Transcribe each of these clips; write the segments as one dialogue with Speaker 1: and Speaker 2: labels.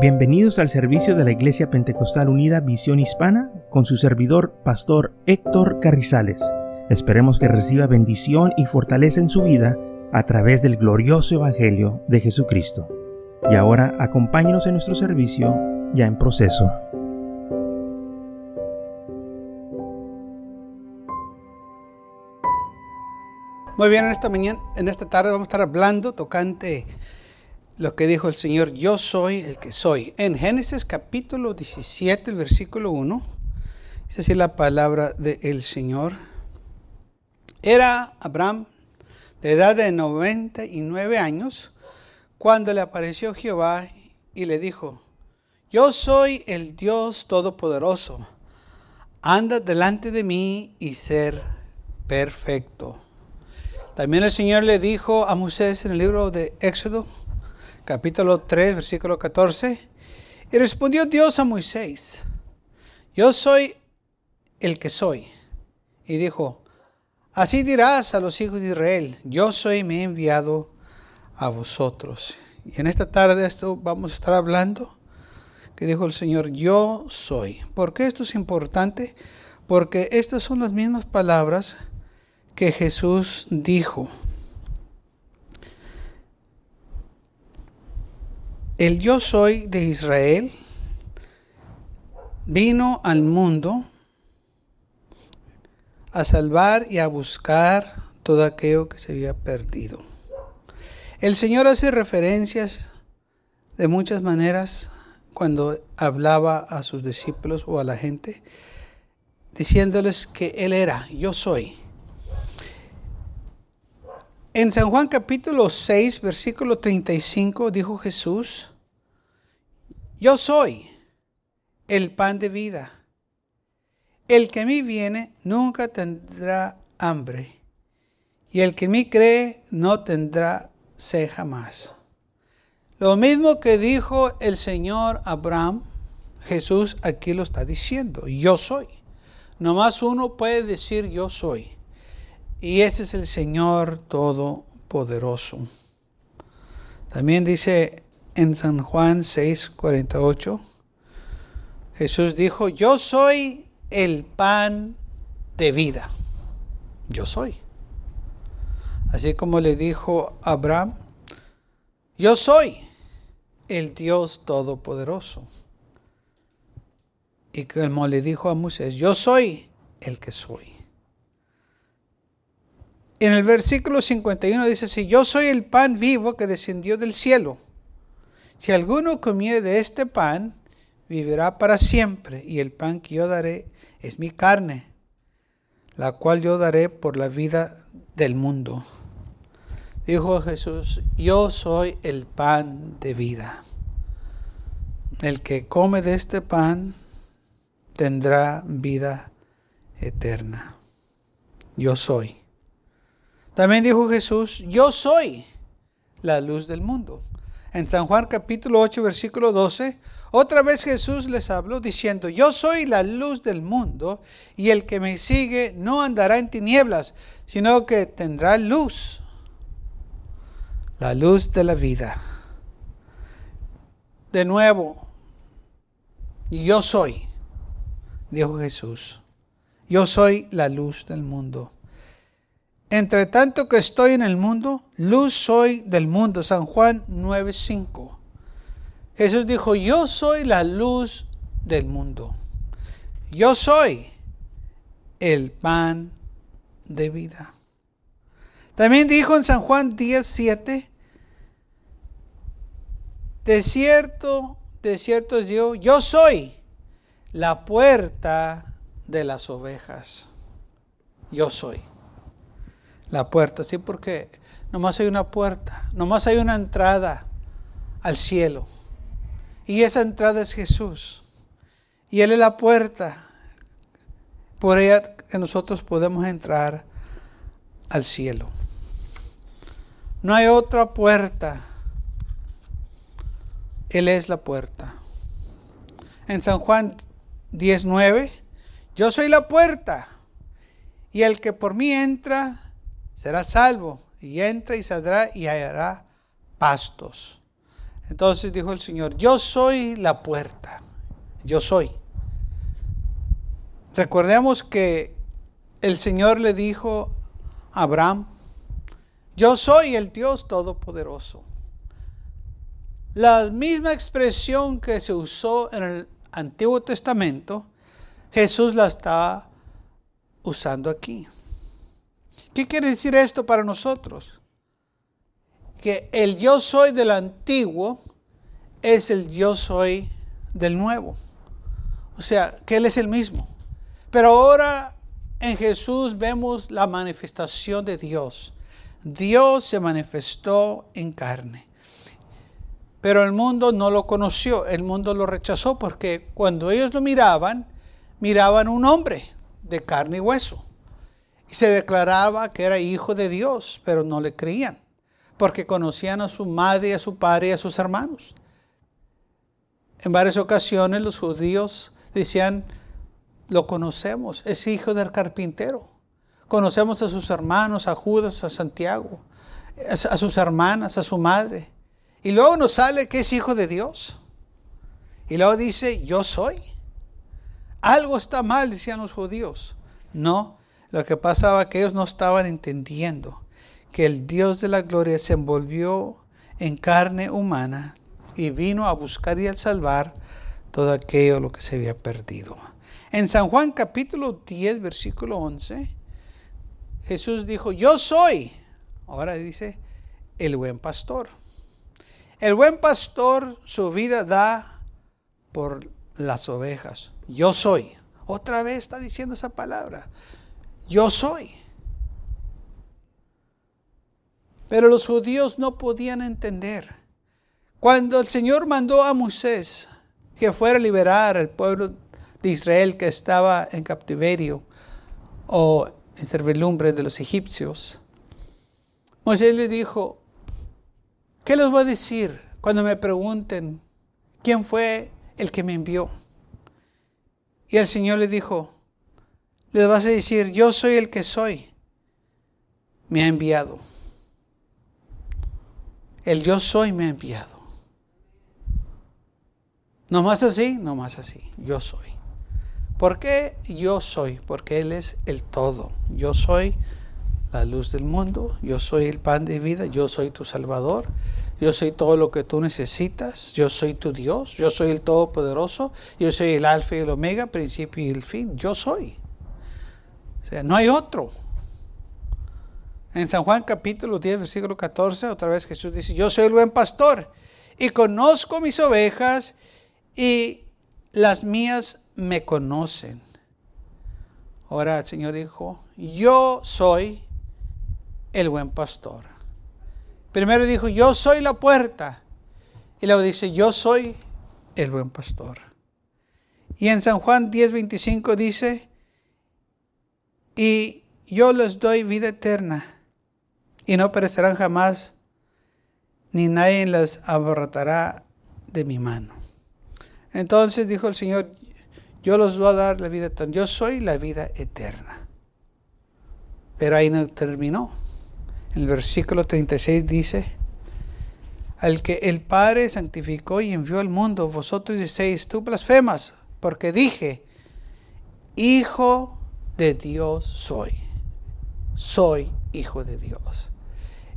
Speaker 1: Bienvenidos al servicio de la Iglesia Pentecostal Unida Visión Hispana con su servidor, Pastor Héctor Carrizales. Esperemos que reciba bendición y fortaleza en su vida a través del glorioso Evangelio de Jesucristo. Y ahora acompáñenos en nuestro servicio ya en proceso.
Speaker 2: Muy bien, en esta mañana, en esta tarde vamos a estar hablando tocante lo que dijo el Señor, yo soy el que soy. En Génesis capítulo 17, el versículo 1, es así la palabra del Señor. Era Abraham de edad de 99 años cuando le apareció Jehová y le dijo, yo soy el Dios Todopoderoso, anda delante de mí y ser perfecto. También el Señor le dijo a Moisés en el libro de Éxodo, capítulo 3, versículo 14. Y respondió Dios a Moisés, yo soy el que soy. Y dijo, así dirás a los hijos de Israel, yo soy, me he enviado a vosotros. Y en esta tarde esto vamos a estar hablando, que dijo el Señor, yo soy. ¿Por qué esto es importante? Porque estas son las mismas palabras que Jesús dijo. El yo soy de Israel vino al mundo a salvar y a buscar todo aquello que se había perdido. El Señor hace referencias de muchas maneras cuando hablaba a sus discípulos o a la gente, diciéndoles que Él era, yo soy. En San Juan capítulo 6, versículo 35, dijo Jesús, yo soy el pan de vida. El que a mí viene nunca tendrá hambre, y el que en mí cree no tendrá sed jamás. Lo mismo que dijo el Señor Abraham, Jesús aquí lo está diciendo, yo soy. Nomás uno puede decir yo soy. Y ese es el Señor Todopoderoso. También dice en San Juan 6:48, Jesús dijo, yo soy el pan de vida. Yo soy. Así como le dijo Abraham, yo soy el Dios Todopoderoso. Y como le dijo a Moisés, yo soy el que soy. En el versículo 51 dice si yo soy el pan vivo que descendió del cielo. Si alguno comiere de este pan, vivirá para siempre, y el pan que yo daré es mi carne, la cual yo daré por la vida del mundo. Dijo Jesús, yo soy el pan de vida. El que come de este pan tendrá vida eterna. Yo soy. También dijo Jesús, yo soy la luz del mundo. En San Juan capítulo 8, versículo 12, otra vez Jesús les habló diciendo, yo soy la luz del mundo y el que me sigue no andará en tinieblas, sino que tendrá luz, la luz de la vida. De nuevo, yo soy, dijo Jesús, yo soy la luz del mundo. Entre tanto que estoy en el mundo, luz soy del mundo. San Juan 9:5. Jesús dijo, yo soy la luz del mundo. Yo soy el pan de vida. También dijo en San Juan 10:7, de cierto, de cierto yo, yo soy la puerta de las ovejas. Yo soy la puerta, sí, porque nomás hay una puerta, nomás hay una entrada al cielo. Y esa entrada es Jesús. Y Él es la puerta. Por ella nosotros podemos entrar al cielo. No hay otra puerta. Él es la puerta. En San Juan 19, yo soy la puerta. Y el que por mí entra será salvo y entra y saldrá y hallará pastos. Entonces dijo el Señor, yo soy la puerta, yo soy. Recordemos que el Señor le dijo a Abraham, yo soy el Dios Todopoderoso. La misma expresión que se usó en el Antiguo Testamento, Jesús la está usando aquí. ¿Qué quiere decir esto para nosotros? Que el yo soy del antiguo es el yo soy del nuevo. O sea, que Él es el mismo. Pero ahora en Jesús vemos la manifestación de Dios. Dios se manifestó en carne. Pero el mundo no lo conoció, el mundo lo rechazó porque cuando ellos lo miraban, miraban un hombre de carne y hueso. Y se declaraba que era hijo de Dios, pero no le creían, porque conocían a su madre, a su padre y a sus hermanos. En varias ocasiones los judíos decían, lo conocemos, es hijo del carpintero. Conocemos a sus hermanos, a Judas, a Santiago, a sus hermanas, a su madre. Y luego nos sale que es hijo de Dios. Y luego dice, yo soy. Algo está mal, decían los judíos. No, lo que pasaba que ellos no estaban entendiendo que el Dios de la gloria se envolvió en carne humana y vino a buscar y a salvar todo aquello lo que se había perdido. En San Juan capítulo 10, versículo 11, Jesús dijo, yo soy, ahora dice, el buen pastor. El buen pastor su vida da por las ovejas. Yo soy. Otra vez está diciendo esa palabra. Yo soy. Pero los judíos no podían entender. Cuando el Señor mandó a Moisés que fuera a liberar al pueblo de Israel que estaba en captiverio o en servidumbre de los egipcios, Moisés le dijo, ¿qué les voy a decir cuando me pregunten quién fue el que me envió? Y el Señor le dijo, les vas a decir, yo soy el que soy, me ha enviado. El yo soy me ha enviado. No más así, no más así, yo soy. ¿Por qué yo soy? Porque Él es el todo. Yo soy la luz del mundo, yo soy el pan de vida, yo soy tu Salvador, yo soy todo lo que tú necesitas, yo soy tu Dios, yo soy el Todopoderoso, yo soy el Alfa y el Omega, principio y el fin, yo soy. Sea, no hay otro. En San Juan capítulo 10, versículo 14, otra vez Jesús dice, yo soy el buen pastor y conozco mis ovejas y las mías me conocen. Ahora el Señor dijo, yo soy el buen pastor. Primero dijo, yo soy la puerta. Y luego dice, yo soy el buen pastor. Y en San Juan 10, 25 dice, y yo les doy vida eterna y no perecerán jamás, ni nadie las abarrotará de mi mano. Entonces dijo el Señor, yo los voy a dar la vida eterna, yo soy la vida eterna. Pero ahí no terminó. En el versículo 36 dice, al que el Padre santificó y envió al mundo, vosotros diceis, tú blasfemas, porque dije, Hijo de Dios soy. Soy hijo de Dios.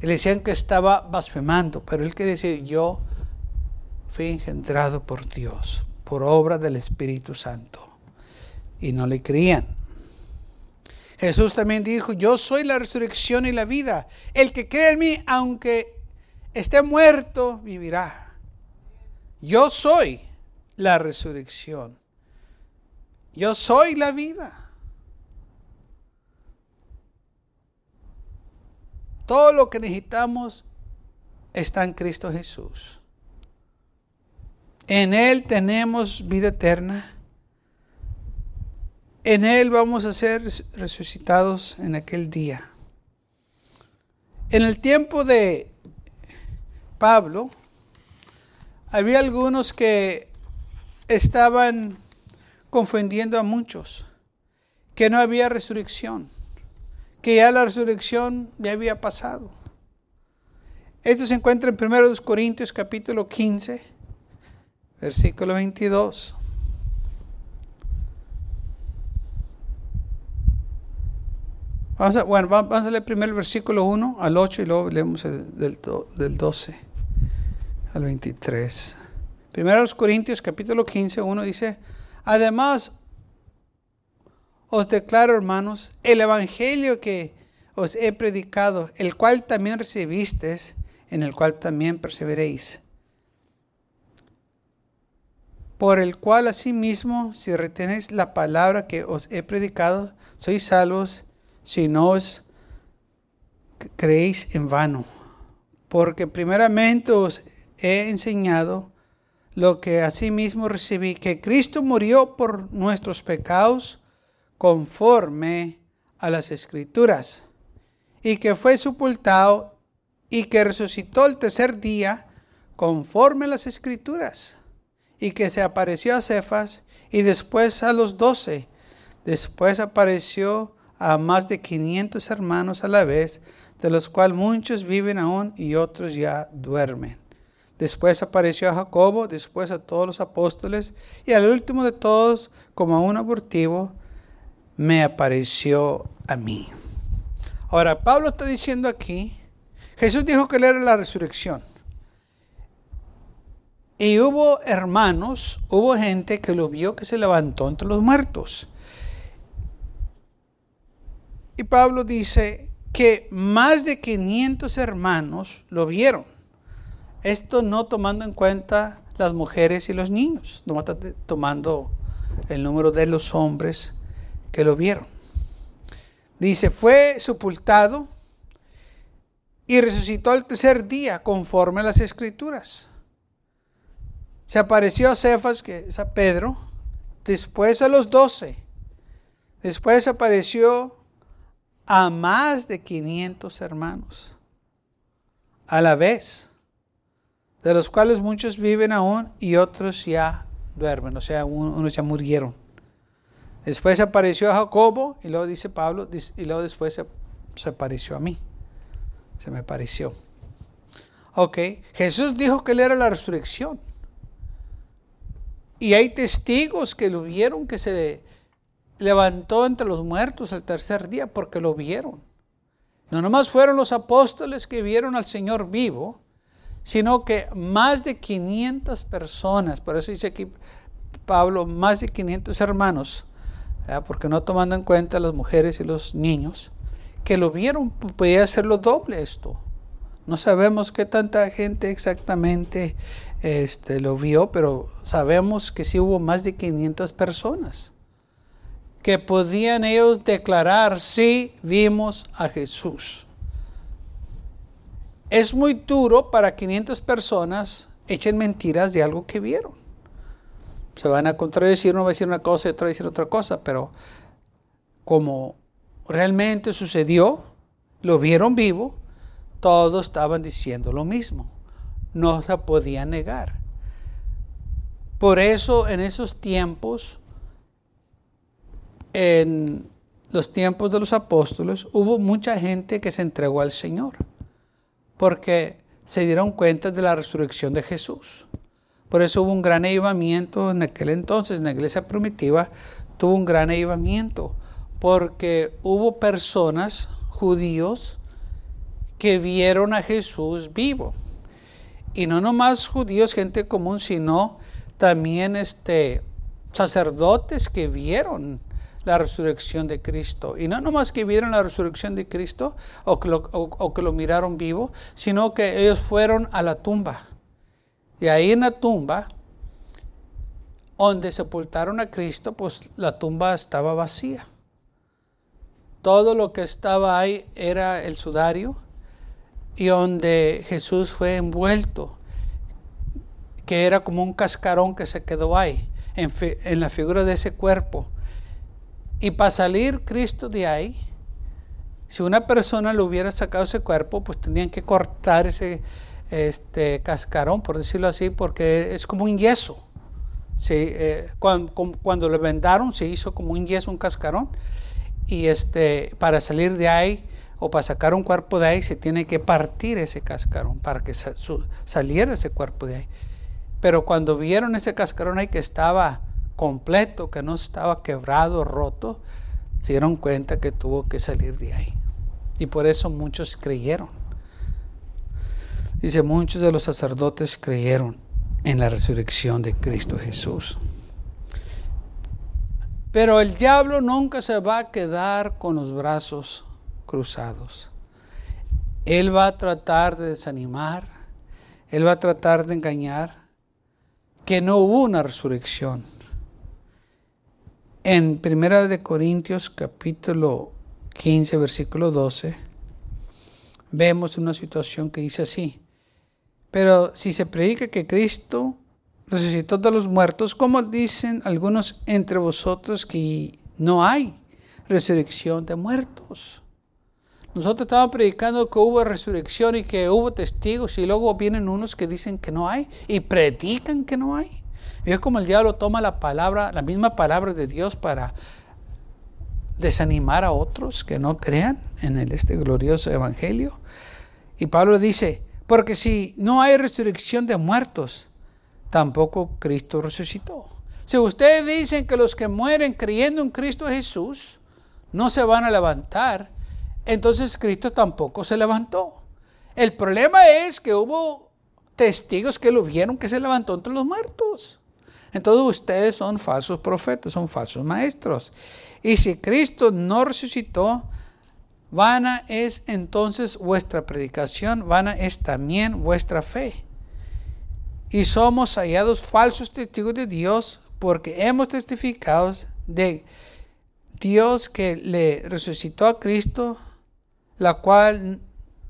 Speaker 2: Y le decían que estaba blasfemando, pero él quería decir, yo fui engendrado por Dios, por obra del Espíritu Santo. Y no le creían. Jesús también dijo, yo soy la resurrección y la vida. El que cree en mí, aunque esté muerto, vivirá. Yo soy la resurrección. Yo soy la vida. Todo lo que necesitamos está en Cristo Jesús. En Él tenemos vida eterna. En Él vamos a ser resucitados en aquel día. En el tiempo de Pablo, había algunos que estaban confundiendo a muchos, que no había resurrección que ya la resurrección ya había pasado. Esto se encuentra en 1 Corintios capítulo 15, versículo 22. Vamos a, bueno, vamos a leer primero el versículo 1 al 8 y luego leemos del, del 12 al 23. Primero los Corintios capítulo 15, 1 dice, además os declaro hermanos, el evangelio que os he predicado, el cual también recibisteis, en el cual también perseveréis. Por el cual asimismo, si retenéis la palabra que os he predicado, sois salvos si no os creéis en vano. Porque primeramente os he enseñado lo que asimismo recibí, que Cristo murió por nuestros pecados conforme a las escrituras, y que fue sepultado y que resucitó el tercer día conforme a las escrituras, y que se apareció a Cefas y después a los doce. Después apareció a más de 500 hermanos a la vez, de los cuales muchos viven aún y otros ya duermen. Después apareció a Jacobo, después a todos los apóstoles y al último de todos, como a un abortivo, me apareció a mí. Ahora, Pablo está diciendo aquí, Jesús dijo que él era la resurrección. Y hubo hermanos, hubo gente que lo vio que se levantó entre los muertos. Y Pablo dice que más de 500 hermanos lo vieron. Esto no tomando en cuenta las mujeres y los niños, no tomando el número de los hombres que lo vieron. Dice, fue sepultado y resucitó al tercer día conforme a las escrituras. Se apareció a Cefas, que es a Pedro, después a los doce, después apareció a más de 500 hermanos a la vez, de los cuales muchos viven aún y otros ya duermen, o sea, unos ya murieron. Después apareció a Jacobo y luego dice Pablo, y luego después se, se apareció a mí. Se me pareció. Ok, Jesús dijo que él era la resurrección. Y hay testigos que lo vieron que se levantó entre los muertos el tercer día porque lo vieron. No nomás fueron los apóstoles que vieron al Señor vivo, sino que más de 500 personas, por eso dice aquí Pablo, más de 500 hermanos, porque no tomando en cuenta las mujeres y los niños, que lo vieron, podía lo doble esto. No sabemos qué tanta gente exactamente este, lo vio, pero sabemos que sí hubo más de 500 personas que podían ellos declarar, sí, vimos a Jesús. Es muy duro para 500 personas echen mentiras de algo que vieron. Se van a contradecir, uno va a decir una cosa y otro va a decir otra cosa, pero como realmente sucedió, lo vieron vivo, todos estaban diciendo lo mismo. No se podía negar. Por eso en esos tiempos en los tiempos de los apóstoles hubo mucha gente que se entregó al Señor, porque se dieron cuenta de la resurrección de Jesús. Por eso hubo un gran avivamiento en aquel entonces, en la iglesia primitiva, tuvo un gran avivamiento, porque hubo personas, judíos, que vieron a Jesús vivo. Y no nomás judíos, gente común, sino también este, sacerdotes que vieron la resurrección de Cristo. Y no nomás que vieron la resurrección de Cristo o que, lo, que lo miraron vivo, sino que ellos fueron a la tumba. Y ahí en la tumba, donde sepultaron a Cristo, pues la tumba estaba vacía. Todo lo que estaba ahí era el sudario y donde Jesús fue envuelto, que era como un cascarón que se quedó ahí, en, en la figura de ese cuerpo y para salir Cristo de ahí, si una persona le hubiera sacado ese cuerpo, pues tenían que cortar ese este, cascarón, por decirlo así, porque es como un yeso. Eh, cuando, cuando, lo vendaron se hizo como un yeso, un cascarón. Y este, para salir de ahí o para sacar un cuerpo de ahí se tiene que partir ese cascarón para que saliera ese cuerpo de ahí. Pero cuando vieron ese cascarón ahí que estaba completo, que no estaba quebrado, roto, se dieron cuenta que tuvo que salir de ahí. Y por eso muchos creyeron. Dice, muchos de los sacerdotes creyeron en la resurrección de Cristo Jesús. Pero el diablo nunca se va a quedar con los brazos cruzados. Él va a tratar de desanimar, él va a tratar de engañar que no hubo una resurrección. En Primera de Corintios capítulo 15 versículo 12 vemos una situación que dice así: Pero si se predica que Cristo resucitó de los muertos, como dicen algunos entre vosotros que no hay resurrección de muertos. Nosotros estamos predicando que hubo resurrección y que hubo testigos y luego vienen unos que dicen que no hay y predican que no hay. Y es como el diablo toma la palabra, la misma palabra de Dios para desanimar a otros que no crean en este glorioso evangelio. Y Pablo dice, porque si no hay resurrección de muertos, tampoco Cristo resucitó. Si ustedes dicen que los que mueren creyendo en Cristo Jesús no se van a levantar, entonces Cristo tampoco se levantó. El problema es que hubo testigos que lo vieron que se levantó entre los muertos. Entonces ustedes son falsos profetas, son falsos maestros. Y si Cristo no resucitó, vana es entonces vuestra predicación, vana es también vuestra fe y somos hallados falsos testigos de Dios porque hemos testificado de Dios que le resucitó a Cristo, la cual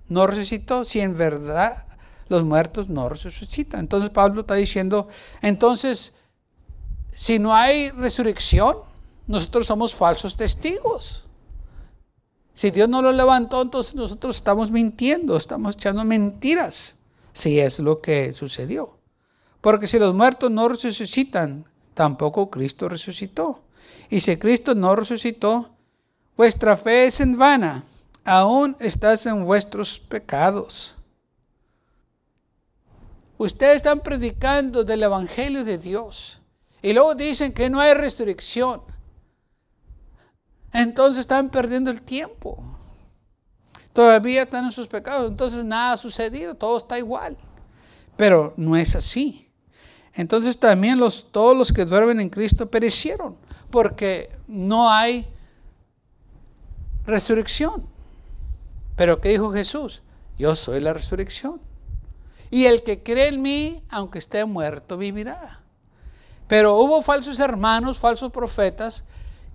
Speaker 2: no resucitó, si en verdad los muertos no resucitan. Entonces Pablo está diciendo, entonces, si no hay resurrección, nosotros somos falsos testigos. Si Dios no lo levantó, entonces nosotros estamos mintiendo, estamos echando mentiras, si es lo que sucedió. Porque si los muertos no resucitan, tampoco Cristo resucitó. Y si Cristo no resucitó, vuestra fe es en vana, aún estás en vuestros pecados. Ustedes están predicando del Evangelio de Dios y luego dicen que no hay resurrección. Entonces están perdiendo el tiempo. Todavía están en sus pecados, entonces nada ha sucedido, todo está igual. Pero no es así. Entonces también todos los que duermen en Cristo perecieron, porque no hay resurrección. Pero ¿qué dijo Jesús? Yo soy la resurrección. Y el que cree en mí, aunque esté muerto, vivirá. Pero hubo falsos hermanos, falsos profetas,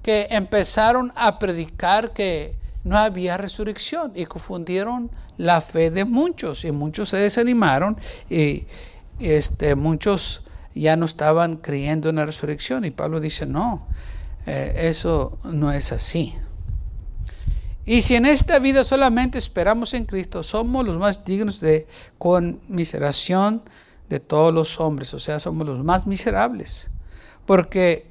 Speaker 2: que empezaron a predicar que no había resurrección y confundieron la fe de muchos y muchos se desanimaron y este, muchos ya no estaban creyendo en la resurrección. Y Pablo dice, no, eh, eso no es así. Y si en esta vida solamente esperamos en Cristo, somos los más dignos de conmiseración de todos los hombres, o sea, somos los más miserables. Porque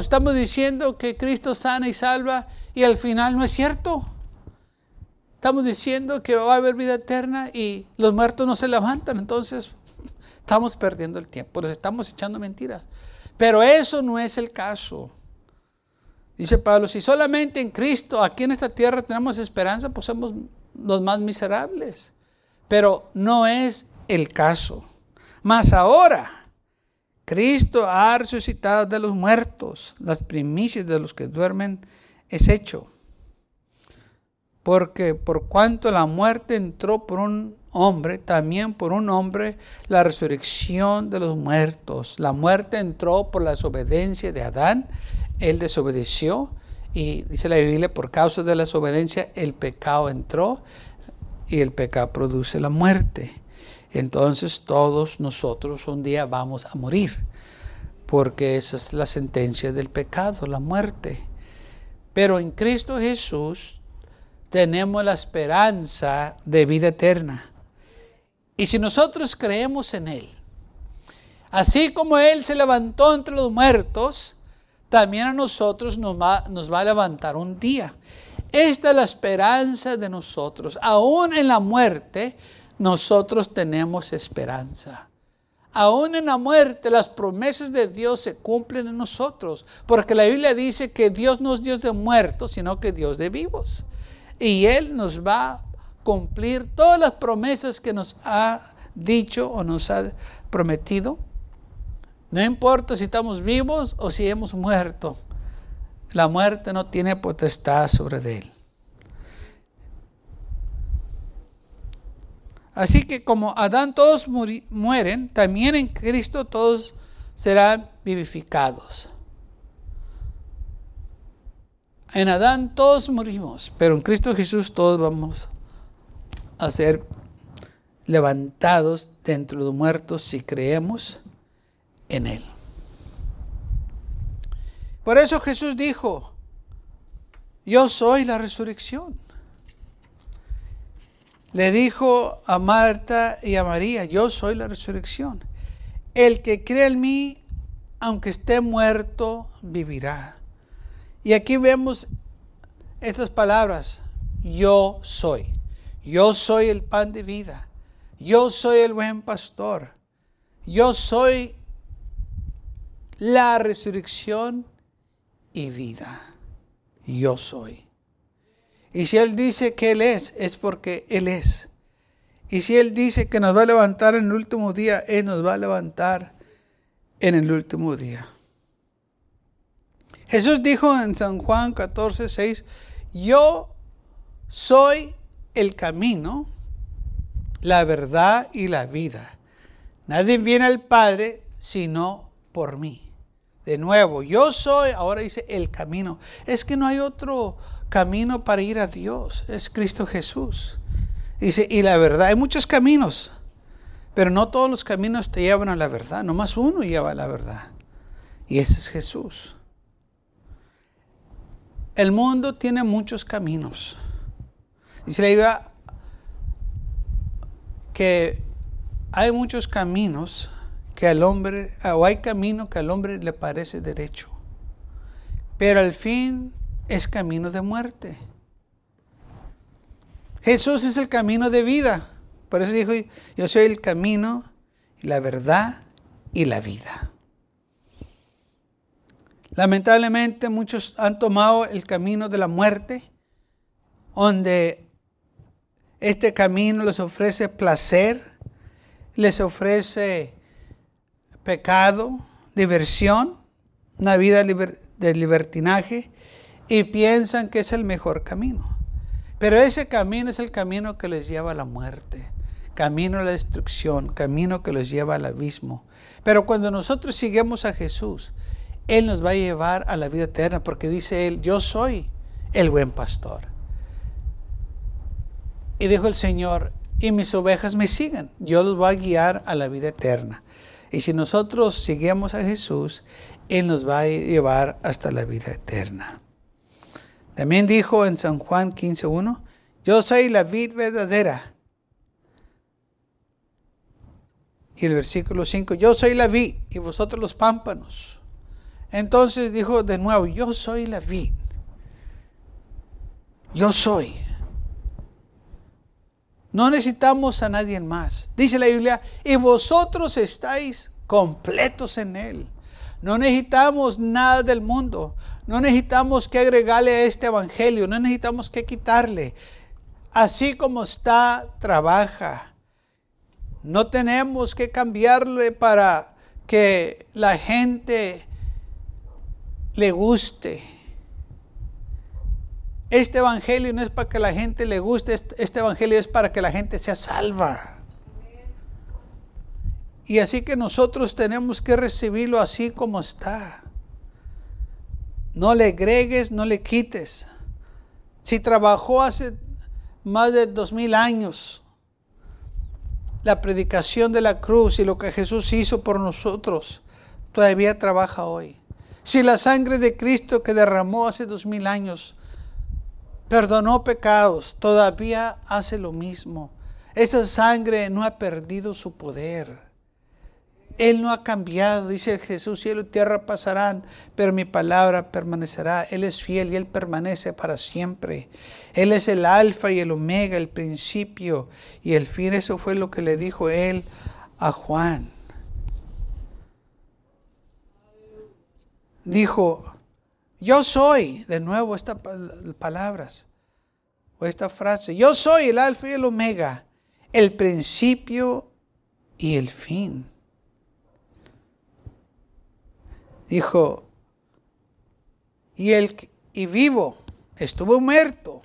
Speaker 2: estamos diciendo que Cristo sana y salva y al final no es cierto. Estamos diciendo que va a haber vida eterna y los muertos no se levantan, entonces Estamos perdiendo el tiempo, les estamos echando mentiras. Pero eso no es el caso. Dice Pablo, si solamente en Cristo, aquí en esta tierra tenemos esperanza, pues somos los más miserables. Pero no es el caso. Mas ahora, Cristo ha resucitado de los muertos, las primicias de los que duermen es hecho. Porque por cuanto la muerte entró por un hombre, también por un hombre, la resurrección de los muertos. La muerte entró por la desobediencia de Adán, él desobedeció y dice la Biblia, por causa de la desobediencia el pecado entró y el pecado produce la muerte. Entonces todos nosotros un día vamos a morir, porque esa es la sentencia del pecado, la muerte. Pero en Cristo Jesús tenemos la esperanza de vida eterna. Y si nosotros creemos en Él, así como Él se levantó entre los muertos, también a nosotros nos va, a levantar un día. Esta es la esperanza de nosotros. Aún en la muerte, nosotros tenemos esperanza. Aún en la muerte, las promesas de Dios se cumplen en nosotros. Porque la Biblia dice que Dios no es Dios de muertos, sino que Dios de vivos. Y Él nos va a cumplir todas las promesas que nos ha dicho o nos ha prometido. No importa si estamos vivos o si hemos muerto. La muerte no tiene potestad sobre él. Así que como Adán todos mueren, también en Cristo todos serán vivificados. En Adán todos morimos, pero en Cristo Jesús todos vamos a ser levantados dentro de muertos si creemos en Él. Por eso Jesús dijo, yo soy la resurrección. Le dijo a Marta y a María, yo soy la resurrección. El que cree en mí, aunque esté muerto, vivirá. Y aquí vemos estas palabras, yo soy. Yo soy el pan de vida. Yo soy el buen pastor. Yo soy la resurrección y vida. Yo soy. Y si Él dice que Él es, es porque Él es. Y si Él dice que nos va a levantar en el último día, Él nos va a levantar en el último día. Jesús dijo en San Juan 14, 6, yo soy el camino, la verdad y la vida. Nadie viene al Padre sino por mí. De nuevo, yo soy, ahora dice el camino. Es que no hay otro camino para ir a Dios. Es Cristo Jesús. Dice, y la verdad, hay muchos caminos, pero no todos los caminos te llevan a la verdad. Nomás uno lleva a la verdad. Y ese es Jesús. El mundo tiene muchos caminos. Dice la Biblia que hay muchos caminos que al hombre, o hay camino que al hombre le parece derecho, pero al fin es camino de muerte. Jesús es el camino de vida. Por eso dijo, yo soy el camino, la verdad y la vida. Lamentablemente muchos han tomado el camino de la muerte, donde este camino les ofrece placer, les ofrece pecado, diversión, una vida de libertinaje y piensan que es el mejor camino. Pero ese camino es el camino que les lleva a la muerte, camino a la destrucción, camino que los lleva al abismo. Pero cuando nosotros seguimos a Jesús, Él nos va a llevar a la vida eterna porque dice Él, yo soy el buen pastor. Y dijo el Señor, y mis ovejas me siguen, yo los voy a guiar a la vida eterna. Y si nosotros seguimos a Jesús, Él nos va a llevar hasta la vida eterna. También dijo en San Juan 15.1, yo soy la vid verdadera. Y el versículo 5, yo soy la vid y vosotros los pámpanos. Entonces dijo de nuevo, yo soy la vid. Yo soy. No necesitamos a nadie más. Dice la Biblia, y vosotros estáis completos en Él. No necesitamos nada del mundo. No necesitamos que agregarle a este evangelio. No necesitamos que quitarle. Así como está, trabaja. No tenemos que cambiarle para que la gente le guste. Este evangelio no es para que la gente le guste, este, evangelio es para que la gente sea salva. Y así que nosotros tenemos que recibirlo así como está. No le agregues, no le quites. Si trabajó hace más de dos mil años la predicación de la cruz y lo que Jesús hizo por nosotros, todavía trabaja hoy. Si la sangre de Cristo que derramó hace dos mil años perdonó pecados, todavía hace lo mismo. Esa sangre no ha perdido su poder. Él no ha cambiado. Dice Jesús, cielo y tierra pasarán, pero mi palabra permanecerá. Él es fiel y Él permanece para siempre. Él es el alfa y el omega, el principio y el fin. Eso fue lo que le dijo Él a Juan. Dijo, yo soy, de nuevo estas palabras, o esta frase, yo soy el alfa y el omega, el principio y el fin. Dijo, y, el, y vivo, estuvo muerto,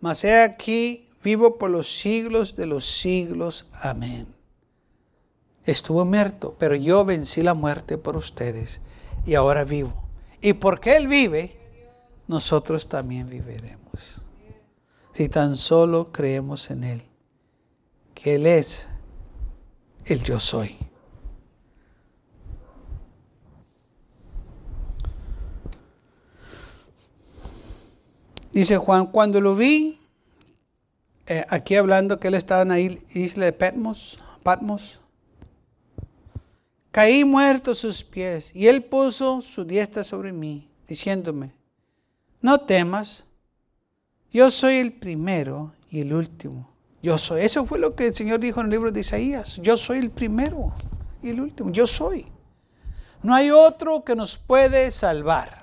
Speaker 2: mas he aquí vivo por los siglos de los siglos. Amén. Estuvo muerto, pero yo vencí la muerte por ustedes y ahora vivo. Y porque Él vive, nosotros también viviremos. Si tan solo creemos en Él, que Él es el yo soy. Dice Juan, cuando lo vi, eh, aquí hablando que él estaba en la isla de Patmos, Patmos, caí muerto sus pies y él puso su diestra sobre mí, diciéndome, no temas, yo soy el primero y el último. Yo soy. Eso fue lo que el Señor dijo en el libro de Isaías. Yo soy el primero y el último. Yo soy. No hay otro que nos puede salvar.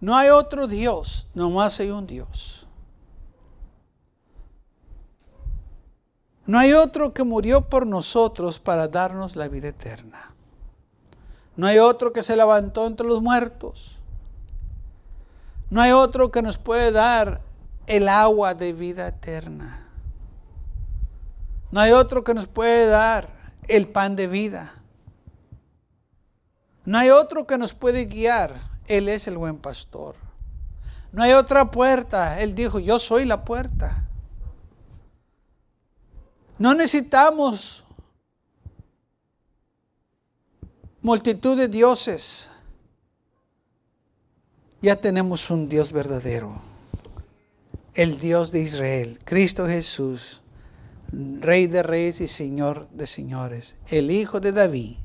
Speaker 2: No hay otro Dios, nomás hay un Dios. No hay otro que murió por nosotros para darnos la vida eterna. No hay otro que se levantó entre los muertos. No hay otro que nos puede dar el agua de vida eterna. No hay otro que nos puede dar el pan de vida. No hay otro que nos puede guiar él es el buen pastor. No hay otra puerta. Él dijo, yo soy la puerta. No necesitamos multitud de dioses. Ya tenemos un Dios verdadero. El Dios de Israel, Cristo Jesús, Rey de reyes y Señor de señores. El Hijo de David,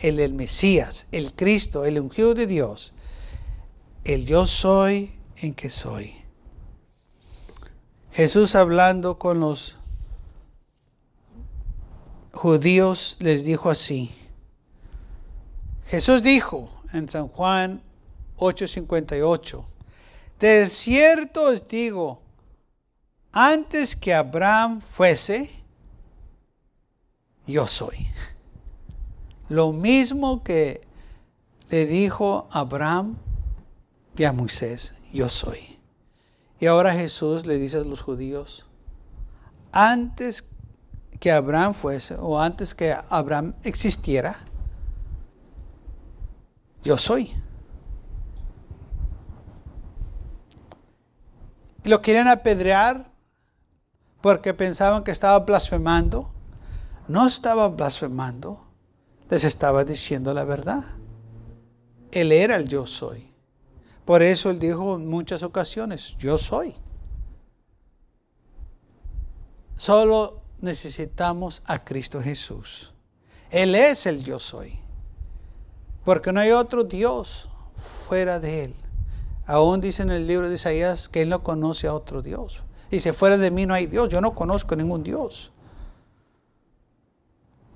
Speaker 2: el, el Mesías, el Cristo, el ungido de Dios el yo soy en que soy. Jesús hablando con los judíos les dijo así. Jesús dijo en San Juan 8:58, de cierto os digo, antes que Abraham fuese, yo soy. Lo mismo que le dijo Abraham y a Moisés, yo soy. Y ahora Jesús le dice a los judíos, antes que Abraham fuese, o antes que Abraham existiera, yo soy. Y lo querían apedrear porque pensaban que estaba blasfemando. No estaba blasfemando, les estaba diciendo la verdad. Él era el yo soy. Por eso él dijo en muchas ocasiones, yo soy. Solo necesitamos a Cristo Jesús. Él es el yo soy. Porque no hay otro Dios fuera de Él. Aún dice en el libro de Isaías que Él no conoce a otro Dios. Dice, fuera de mí no hay Dios, yo no conozco ningún Dios.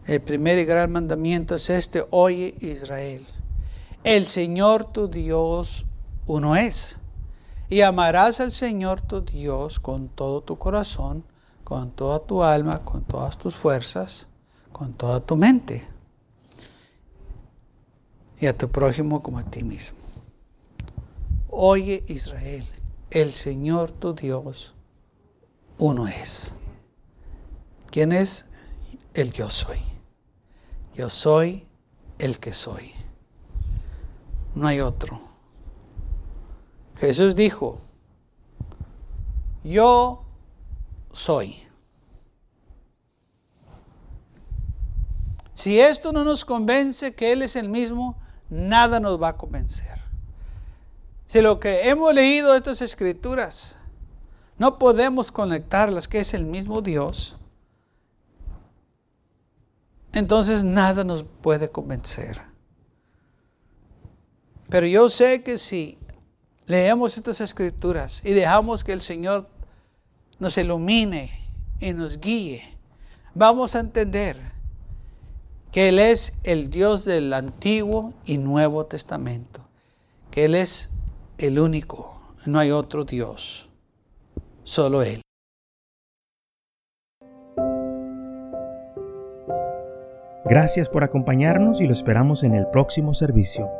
Speaker 2: El primer y gran mandamiento es este, oye Israel, el Señor tu Dios uno es. Y amarás al Señor tu Dios con todo tu corazón, con toda tu alma, con todas tus fuerzas, con toda tu mente. Y a tu prójimo como a ti mismo. Oye Israel, el Señor tu Dios, uno es. ¿Quién es? El yo soy. Yo soy el que soy. No hay otro. Jesús dijo, yo soy. Si esto no nos convence que Él es el mismo, nada nos va a convencer. Si lo que hemos leído estas escrituras no podemos conectarlas, que es el mismo Dios, entonces nada nos puede convencer. Pero yo sé que si leemos estas escrituras y dejamos que el Señor nos ilumine y nos guíe, vamos a entender que Él es el Dios del Antiguo y Nuevo Testamento, que Él es el único, no hay otro Dios, solo Él.
Speaker 1: Gracias por acompañarnos y lo esperamos en el próximo servicio.